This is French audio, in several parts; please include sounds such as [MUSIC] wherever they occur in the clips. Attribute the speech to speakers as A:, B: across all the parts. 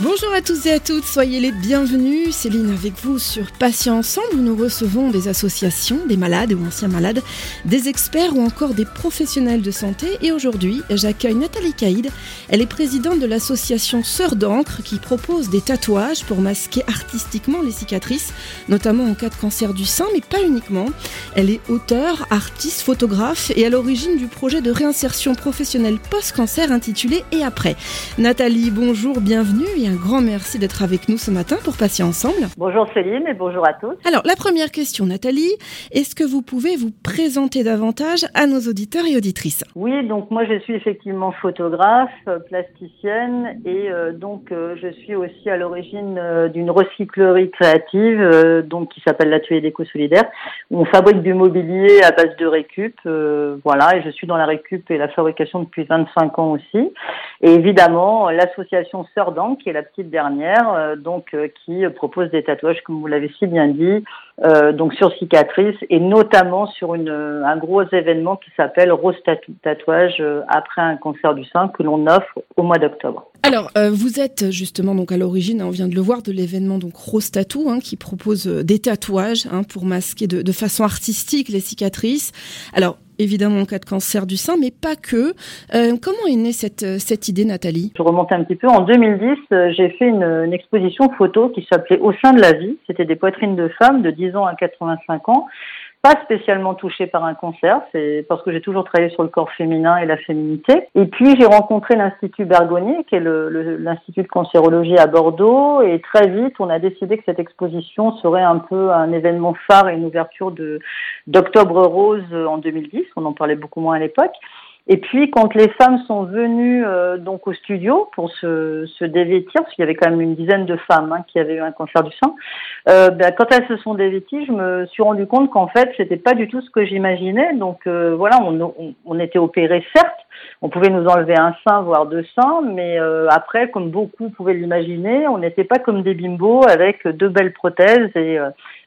A: Bonjour à tous et à toutes, soyez les bienvenus. Céline avec vous sur Patients Ensemble où nous recevons des associations, des malades ou anciens malades, des experts ou encore des professionnels de santé. Et aujourd'hui, j'accueille Nathalie Caïd. Elle est présidente de l'association Sœurs d'encre qui propose des tatouages pour masquer artistiquement les cicatrices, notamment en cas de cancer du sein, mais pas uniquement. Elle est auteure, artiste, photographe et à l'origine du projet de réinsertion professionnelle post-cancer intitulé Et après. Nathalie, bonjour, bienvenue un grand merci d'être avec nous ce matin pour passer ensemble.
B: Bonjour Céline et bonjour à tous.
A: Alors, la première question, Nathalie, est-ce que vous pouvez vous présenter davantage à nos auditeurs et auditrices?
B: Oui, donc moi je suis effectivement photographe, plasticienne et euh, donc euh, je suis aussi à l'origine euh, d'une recyclerie créative donc qui s'appelle l'atelier d'éco solidaire où on fabrique du mobilier à base de récup. voilà, et je suis dans la récup et la fabrication depuis 25 ans aussi. Et évidemment, l'association Sœur qui est la petite dernière, euh, donc euh, qui propose des tatouages, comme vous l'avez si bien dit, euh, donc sur cicatrices et notamment sur un gros événement qui s'appelle Rose Tatouage après un cancer du sein que l'on offre au mois d'octobre.
A: Alors, vous êtes justement donc à l'origine, hein, on vient de le voir, de l'événement donc Rose Tattoo, hein, qui propose des tatouages hein, pour masquer de, de, façon artistique les cicatrices. Alors, évidemment en cas de cancer du sein, mais pas que. Euh, comment est née cette, euh, cette idée, Nathalie?
B: Je remonte un petit peu. En 2010, euh, j'ai fait une, une, exposition photo qui s'appelait Au sein de la vie. C'était des poitrines de femmes de 10 ans à 85 ans pas spécialement touchée par un cancer, c'est parce que j'ai toujours travaillé sur le corps féminin et la féminité. Et puis j'ai rencontré l'Institut Bergonier, qui est l'Institut de cancérologie à Bordeaux, et très vite on a décidé que cette exposition serait un peu un événement phare et une ouverture d'Octobre Rose en 2010. On en parlait beaucoup moins à l'époque. Et puis quand les femmes sont venues euh, donc au studio pour se, se dévêtir, parce qu'il y avait quand même une dizaine de femmes hein, qui avaient eu un cancer du sein, euh, ben, quand elles se sont dévêties, je me suis rendu compte qu'en fait c'était pas du tout ce que j'imaginais. Donc euh, voilà, on, on, on, était opérés certes, on pouvait nous enlever un sein voire deux seins, mais euh, après comme beaucoup pouvaient l'imaginer, on n'était pas comme des bimbos avec deux belles prothèses et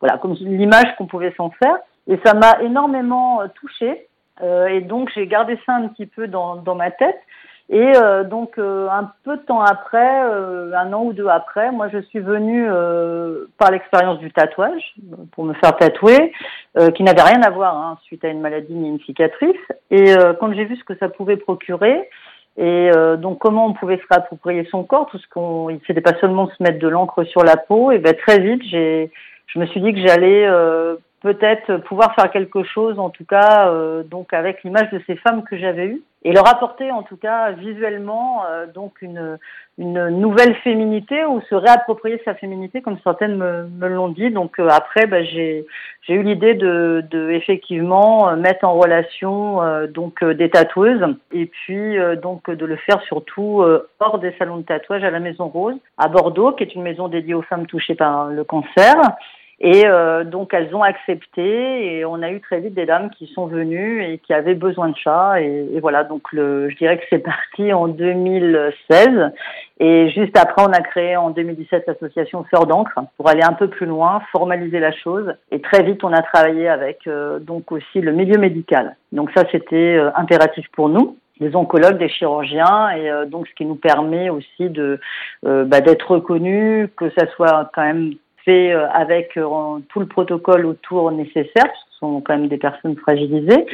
B: voilà comme l'image qu'on pouvait s'en faire. Et ça m'a énormément touchée. Euh, et donc j'ai gardé ça un petit peu dans, ma tête. Et euh, donc euh, un peu de temps après, un an ou deux après, moi je suis venue par l'expérience du tatouage pour me faire tatouer, qui n'avait rien à voir hein, suite à une maladie ni une cicatrice. Et quand j'ai vu ce que ça pouvait procurer, et donc comment on pouvait se réapproprier son corps, tout ce qu'on, c'était pas seulement se mettre de l'encre sur la peau. Et ben très vite, j'ai, je me suis dit que j'allais peut-être pouvoir faire quelque chose, en tout cas, euh, donc avec l'image de ces femmes que j'avais eues, et leur apporter, en tout cas, visuellement, euh, donc une, une nouvelle féminité ou se réapproprier sa féminité, comme certaines me, me l'ont dit. Donc euh, après, bah, j'ai j'ai eu l'idée de, de effectivement mettre en relation donc des tatoueuses et puis donc de le faire surtout hors des salons de tatouage à la Maison Rose à Bordeaux, qui est une maison dédiée aux femmes touchées par le cancer. Et euh, donc elles ont accepté et on a eu très vite des dames qui sont venues et qui avaient besoin de chats et, voilà donc le, je dirais que c'est parti en 2016 et juste après on a créé en 2017 l'association Sœur d'encre pour aller un peu plus loin, formaliser la chose. Et très vite on a travaillé avec euh, donc aussi le milieu médical. Donc ça c'était euh, impératif pour nous des oncologues, des chirurgiens, et donc ce qui nous permet aussi de bah, d'être reconnus, que ça soit quand même euh, avec euh, tout le protocole autour nécessaire, sont quand même des personnes fragilisées.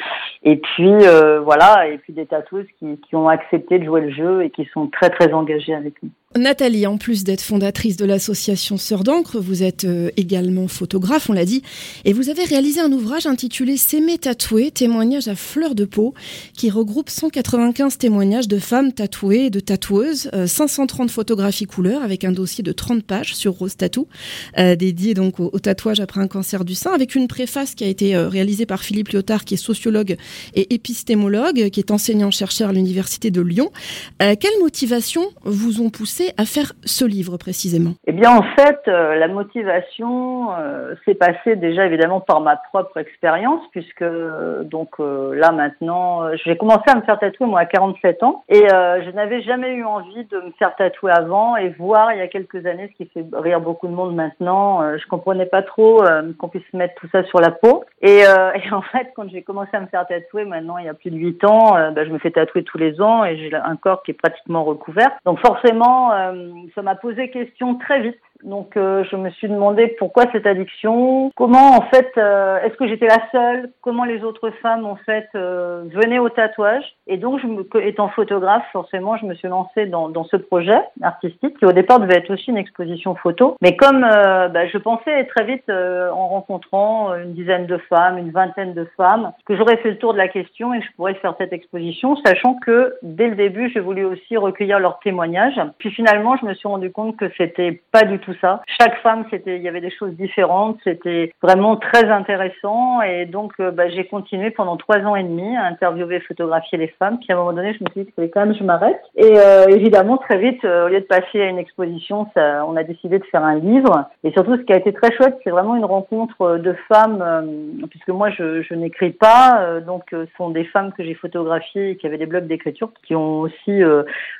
B: Et puis euh, voilà, et puis des tatoueuses qui, ont accepté de jouer le jeu et qui sont très très engagées avec nous.
A: Nathalie, en plus d'être fondatrice de l'association Sœurs d'encre, vous êtes euh, également photographe, on l'a dit, et vous avez réalisé un ouvrage intitulé S'aimer tatoué, témoignages à fleur de peau, qui regroupe 195 témoignages de femmes tatouées et de tatoueuses, 530 euh, photographies couleurs avec un dossier de 30 pages sur Rose Tattoo, dédié donc au, tatouage après un cancer du sein, avec une préface qui a été réalisée par Philippe Lyotard, qui est sociologue et épistémologue, qui est enseignant-chercheur à l'Université de Lyon. quelles motivations vous ont poussé à faire ce livre précisément?
B: Eh bien, en fait, euh, la motivation euh, s'est passée déjà évidemment par ma propre expérience, puisque euh, donc là maintenant, j'ai commencé à me faire tatouer moi à 47 ans, et je n'avais jamais eu envie de me faire tatouer avant et voir il y a quelques années, ce qui fait rire beaucoup de monde maintenant. je comprenais pas trop qu'on puisse mettre tout ça sur la peau, Et, euh, [LAUGHS] et, en fait, quand j'ai commencé à me faire tatouer, maintenant il y a plus de 8 ans, euh, bah, je me fais tatouer tous les ans et j'ai un corps qui est pratiquement recouvert. Donc forcément, euh, ça m'a posé question très vite. Donc euh, je me suis demandé pourquoi cette addiction, comment en fait, euh, est-ce que j'étais la seule, comment les autres femmes en fait euh, venaient au tatouage. Et donc je me, étant photographe, forcément, je me suis lancée dans, dans, ce projet artistique qui au départ devait être aussi une exposition photo. Mais comme bah, je pensais très vite en rencontrant une dizaine de femmes, une vingtaine de femmes, que j'aurais fait le tour de la question et que je pourrais faire cette exposition, sachant que dès le début, j'ai voulu aussi recueillir leurs témoignages. Puis finalement, je me suis rendu compte que c'était pas du tout ça. Chaque femme, c'était, il y avait des choses différentes. C'était vraiment très intéressant. Et donc, euh, bah, j'ai continué pendant trois ans et demi à interviewer, photographier les femmes. Puis à un moment donné, je me suis dit fallait quand même je m'arrête. Et euh, évidemment, très vite, euh, au lieu de passer à une exposition, on a décidé de faire un livre. Et surtout, ce qui a été très chouette, c'est vraiment une rencontre de femmes, puisque moi, je, je n'écris pas. donc, ce sont des femmes que j'ai photographiées et qui avaient des blogs d'écriture, qui ont aussi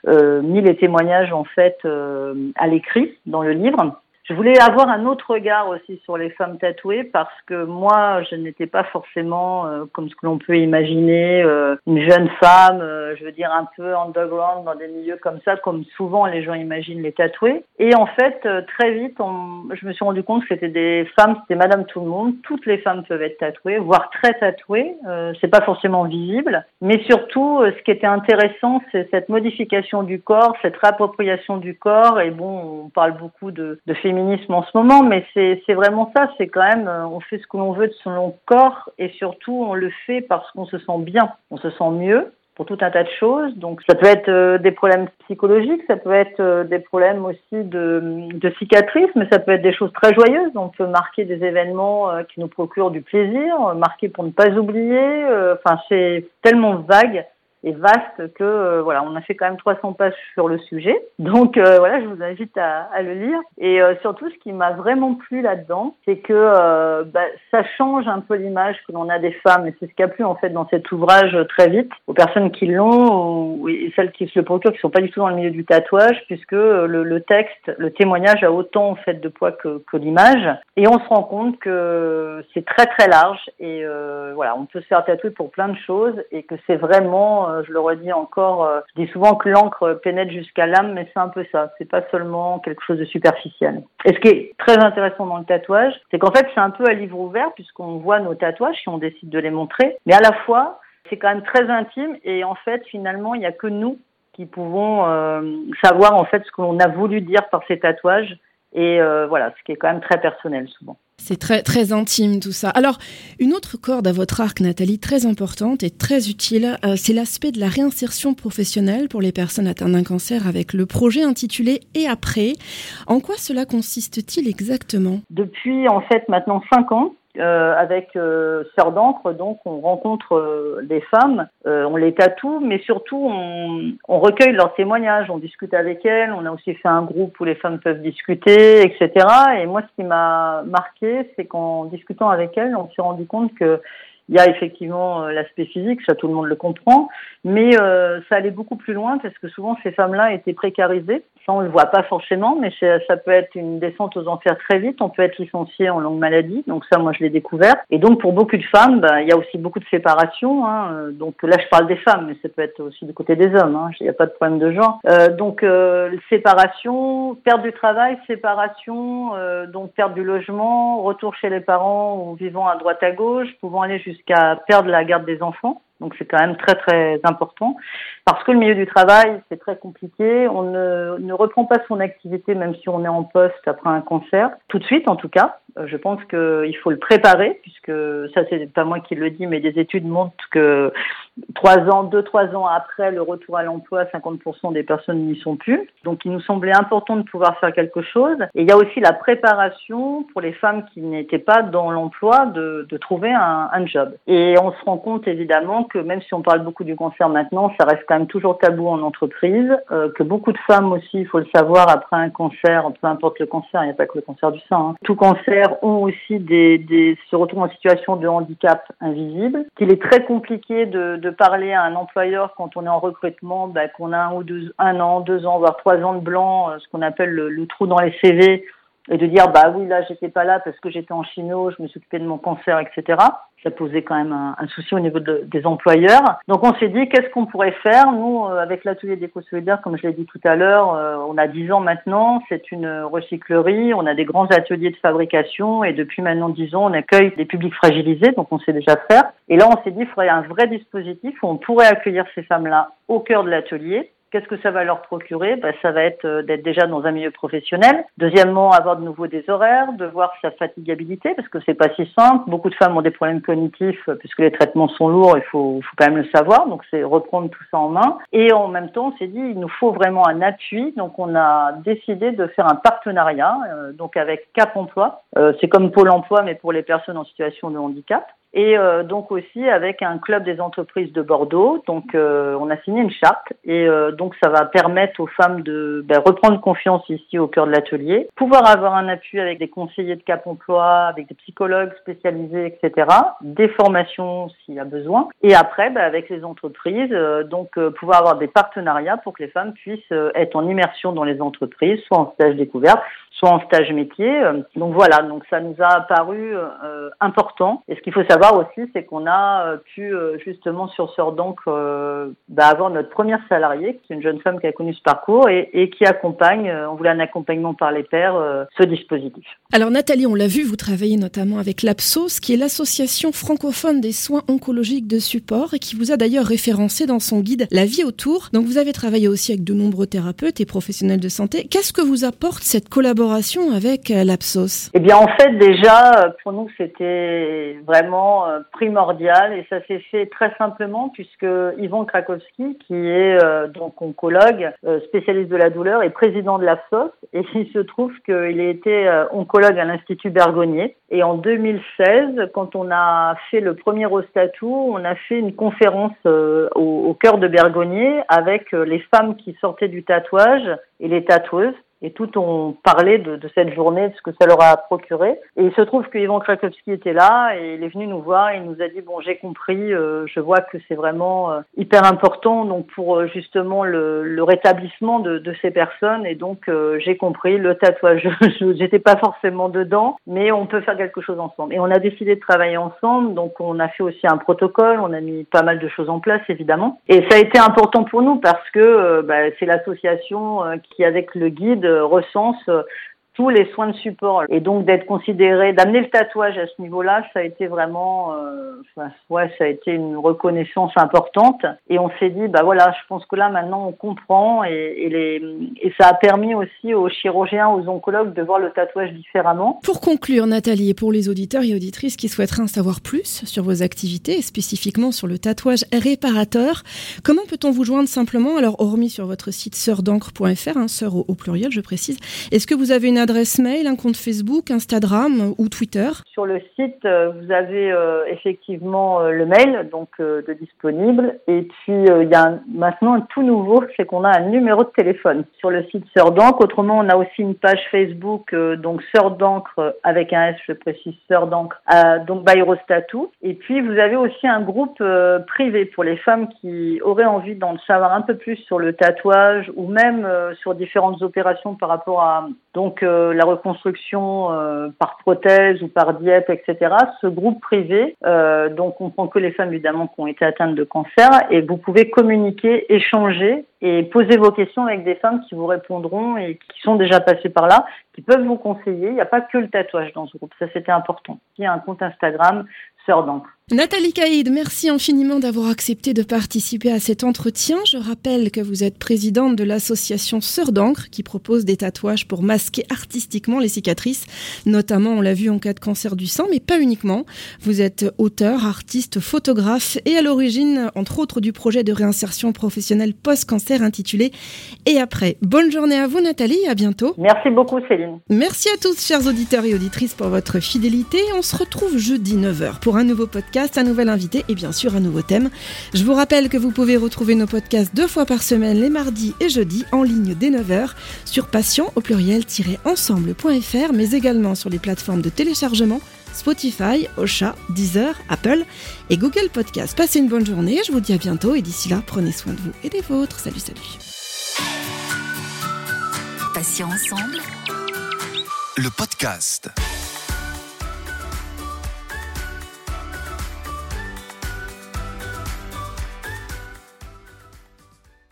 B: mis les témoignages en fait à l'écrit dans le livre. vivre Je voulais avoir un autre regard aussi sur les femmes tatouées parce que moi, je n'étais pas forcément, euh, comme ce que l'on peut imaginer, euh, une jeune femme, euh, je veux dire un peu underground dans des milieux comme ça, comme souvent les gens imaginent les tatouées. Et en fait, très vite, on, je me suis rendu compte que c'était des femmes, c'était Madame Tout le Monde. Toutes les femmes peuvent être tatouées, voire très tatouées. c'est pas forcément visible, mais surtout, ce qui était intéressant, c'est cette modification du corps, cette réappropriation du corps. Et bon, on parle beaucoup de, de féminisme en ce moment, mais c'est vraiment ça, c'est quand même, euh, on fait ce que l'on veut de son corps et surtout on le fait parce qu'on se sent bien, on se sent mieux pour tout un tas de choses. Donc ça peut être euh, des problèmes psychologiques, ça peut être euh, des problèmes aussi de, de cicatrices, mais ça peut être des choses très joyeuses. On peut marquer des événements qui nous procurent du plaisir, marquer pour ne pas oublier. Enfin, c'est tellement vague est vaste que euh, voilà, on a fait quand même 300 pages sur le sujet. Donc euh, voilà, je vous invite à, à le lire. Et euh, surtout, ce qui m'a vraiment plu là-dedans, c'est que bah, ça change un peu l'image que l'on a des femmes. Et c'est ce qui a plu en fait dans cet ouvrage très vite aux personnes qui l'ont ou, et celles qui se le procurent, qui sont pas du tout dans le milieu du tatouage, puisque le, le texte, le témoignage a autant en fait de poids que, que l'image. Et on se rend compte que c'est très très large et voilà, on peut se faire tatouer pour plein de choses et que c'est vraiment je le redis encore, euh, je dis souvent que l'encre pénètre jusqu'à l'âme, mais c'est un peu ça. C'est pas seulement quelque chose de superficiel. Et ce qui est très intéressant dans le tatouage, c'est qu'en fait, c'est un peu à livre ouvert puisqu'on voit nos tatouages si on décide de les montrer, mais à la fois, c'est quand même très intime et en fait, finalement, il n'y a que nous qui pouvons euh, savoir en fait ce que l'on a voulu dire par ces tatouages et euh, voilà, ce qui est quand même très personnel souvent.
A: C'est très, très intime tout ça. Alors, une autre corde à votre arc, Nathalie, très importante et très utile, euh, c'est l'aspect de la réinsertion professionnelle pour les personnes atteintes d'un cancer avec le projet intitulé Et après. En quoi cela consiste-t-il exactement?
B: Depuis en fait maintenant cinq ans, euh, avec euh, Sœur d'encre, donc on rencontre euh, des femmes, on les tatoue, mais surtout on, on, recueille leurs témoignages, on discute avec elles, on a aussi fait un groupe où les femmes peuvent discuter, etc. Et moi, ce qui m'a marqué, c'est qu'en discutant avec elles, on s'est rendu compte que il y a effectivement l'aspect physique, ça tout le monde le comprend, mais euh, ça allait beaucoup plus loin parce que souvent ces femmes-là étaient précarisées ça, on le voit pas forcément, mais ça peut être une descente aux enfers très vite. On peut être licencié en longue maladie. Donc ça, moi, je l'ai découvert. Et donc, pour beaucoup de femmes, bah, il y a aussi beaucoup de séparations. Hein. Donc là, je parle des femmes, mais ça peut être aussi du côté des hommes. Hein. Il n'y a pas de problème de genre. Euh, donc, euh, séparation, perte du travail, séparation, euh, donc perte du logement, retour chez les parents ou vivant à droite à gauche, pouvant aller jusqu'à perdre la garde des enfants. Donc c'est quand même très très important parce que le milieu du travail c'est très compliqué. On ne, ne, reprend pas son activité même si on est en poste après un cancer tout de suite en tout cas. Euh, je pense qu'il faut le préparer puisque ça c'est pas moi qui le dis mais des études montrent que trois ans, deux, trois ans après le retour à l'emploi, 50% des personnes n'y sont plus. Donc il nous semblait important de pouvoir faire quelque chose. Et il y a aussi la préparation pour les femmes qui n'étaient pas dans l'emploi de, de trouver un, un, job. Et on se rend compte évidemment que même si on parle beaucoup du cancer maintenant, ça reste quand même toujours tabou en entreprise, euh, que beaucoup de femmes aussi, il faut le savoir, après un cancer, peu importe le cancer, il n'y a pas que le cancer du sein, hein, tout cancer ont aussi des, se retrouvent en situation de handicap invisible, qu'il est très compliqué de de parler à un employeur quand on est en recrutement, bah, qu'on a un ou deux, un an, deux ans, voire trois ans de blanc, euh, ce qu'on appelle le, trou dans les CV, et de dire bah oui là j'étais pas là parce que j'étais en chino, je me suis occupé de mon cancer, etc. ça posait quand même un, souci au niveau des employeurs. Donc on s'est dit qu'est-ce qu'on pourrait faire Nous, euh, avec l'atelier d'éco solidaire, comme je l'ai dit tout à l'heure, euh, on a 10 ans maintenant, c'est une recyclerie, on a des grands ateliers de fabrication et depuis maintenant 10 ans, on accueille des publics fragilisés, donc on sait déjà faire. Et là, on s'est dit qu'il faudrait un vrai dispositif où on pourrait accueillir ces femmes-là au cœur de l'atelier Qu'est-ce que ça va leur procurer? Ben, Ça va être euh, d'être déjà dans un milieu professionnel. Deuxièmement, avoir de nouveau des horaires, de voir sa fatigabilité, parce que c'est pas si simple. Beaucoup de femmes ont des problèmes cognitifs, euh, puisque les traitements sont lourds, il faut, quand même le savoir. Donc c'est reprendre tout ça en main. Et en même temps, on s'est dit, il nous faut vraiment un appui. Donc on a décidé de faire un partenariat, euh, donc avec Cap Emploi. c'est comme Pôle Emploi, mais pour les personnes en situation de handicap et euh, donc aussi avec un club des entreprises de Bordeaux. Donc euh, on a signé une charte et euh, donc ça va permettre aux femmes de ben, reprendre confiance ici au cœur de l'atelier, pouvoir avoir un appui avec des conseillers de Cap Emploi, avec des psychologues spécialisés, etc. Des formations s'il y a besoin. Et après, ben, avec les entreprises, donc pouvoir avoir des partenariats pour que les femmes puissent être en immersion dans les entreprises, soit en stage découverte, soit en stage métier. Donc voilà, donc ça nous a paru important. Et ce qu'il faut savoir aussi, c'est qu'on a euh, pu euh, justement sur d'encre euh, bah, avoir notre première salariée, qui est une jeune femme qui a connu ce parcours et, qui accompagne, on voulait un accompagnement par les pairs, ce dispositif.
A: Alors Nathalie, on l'a vu, vous travaillez notamment avec l'APSOS, qui est l'association francophone des soins oncologiques de support et qui vous a d'ailleurs référencé dans son guide La vie autour. Donc vous avez travaillé aussi avec de nombreux thérapeutes et professionnels de santé. Qu'est-ce que vous apporte cette collaboration avec l'APSOS
B: Eh bien en fait déjà, pour nous c'était vraiment euh, primordial et ça s'est fait très simplement puisque Yvan Krakowski, qui est euh, donc oncologue, euh, spécialiste de la douleur et président de la FSOS, et [LAUGHS] il se trouve qu'il a été oncologue à l'Institut Bergonier. Et en 2016, quand on a fait le premier Ostatou, on a fait une conférence au, au cœur de Bergonier avec les femmes qui sortaient du tatouage et les tatoueuses et tout ont parlé de, de, cette journée, de ce que ça leur a procuré. Et il se trouve que Ivan Krakowski était là et il est venu nous voir il nous a dit bon j'ai compris, euh, je vois que c'est vraiment euh, hyper important donc pour euh, justement le, le rétablissement de, de, ces personnes et donc j'ai compris le tatouage. [LAUGHS] J'étais pas forcément dedans, mais on peut faire quelque chose ensemble. Et on a décidé de travailler ensemble, donc on a fait aussi un protocole, on a mis pas mal de choses en place évidemment. Et ça a été important pour nous parce que bah, c'est l'association qui avec le guide recense tous les soins de support. Et donc d'être considéré, d'amener le tatouage à ce niveau-là, ça a été vraiment, euh, ouais, ça a été une reconnaissance importante. Et on s'est dit, bah voilà, je pense que là maintenant on comprend et, ça a permis aussi aux chirurgiens, aux oncologues de voir le tatouage différemment.
A: Pour conclure, Nathalie, et pour les auditeurs et auditrices qui souhaiteraient en savoir plus sur vos activités et spécifiquement sur le tatouage réparateur, comment peut-on vous joindre simplement? Alors, hormis sur votre site sœurdancre.fr, hein, sœur au, au pluriel, je précise, est-ce que vous avez une adresse mail, un compte Facebook, Instagram ou Twitter
B: Sur le site, euh, vous avez euh, effectivement euh, le mail donc de disponible. Et puis il y a maintenant un tout nouveau, c'est qu'on a un numéro de téléphone sur le site Sœur d'encre. Autrement, on a aussi une page Facebook donc Sœur d'encre avec un S, je précise Sœur d'encre, donc Bayrostatou. Et puis vous avez aussi un groupe privé pour les femmes qui auraient envie d'en savoir un peu plus sur le tatouage ou même sur différentes opérations par rapport à donc la reconstruction euh, par prothèse ou par diète, etc. Ce groupe privé, euh, donc on prend que les femmes évidemment qui ont été atteintes de cancer, et vous pouvez communiquer, échanger et poser vos questions avec des femmes qui vous répondront et qui sont déjà passées par là, qui peuvent vous conseiller. Il n'y a pas que le tatouage dans ce groupe, ça c'était important. Il y a un compte Instagram, Sœur d'encre.
A: Nathalie Caïd, merci infiniment d'avoir accepté de participer à cet entretien. Je rappelle que vous êtes présidente de l'association Sœur d'encre qui propose des tatouages pour masquer artistiquement les cicatrices, notamment on l'a vu en cas de cancer du sein, mais pas uniquement. Vous êtes auteur, artiste, photographe et à l'origine, entre autres, du projet de réinsertion professionnelle post-cancer intitulé Et après. Bonne journée à vous Nathalie, à bientôt.
B: Merci beaucoup Céline.
A: Merci à tous chers auditeurs et auditrices pour votre fidélité. On se retrouve jeudi 9h pour un nouveau podcast un nouvel invité et bien sûr un nouveau thème. Je vous rappelle que vous pouvez retrouver nos podcasts deux fois par semaine, les mardis et jeudis, en ligne dès 9h sur passion au pluriel-ensemble.fr, mais également sur les plateformes de téléchargement Spotify, Ocha, Deezer, Apple et Google Podcast. Passez une bonne journée, je vous dis à bientôt et d'ici là, prenez soin de vous et des vôtres. Salut, salut.
C: Passion ensemble. Le podcast.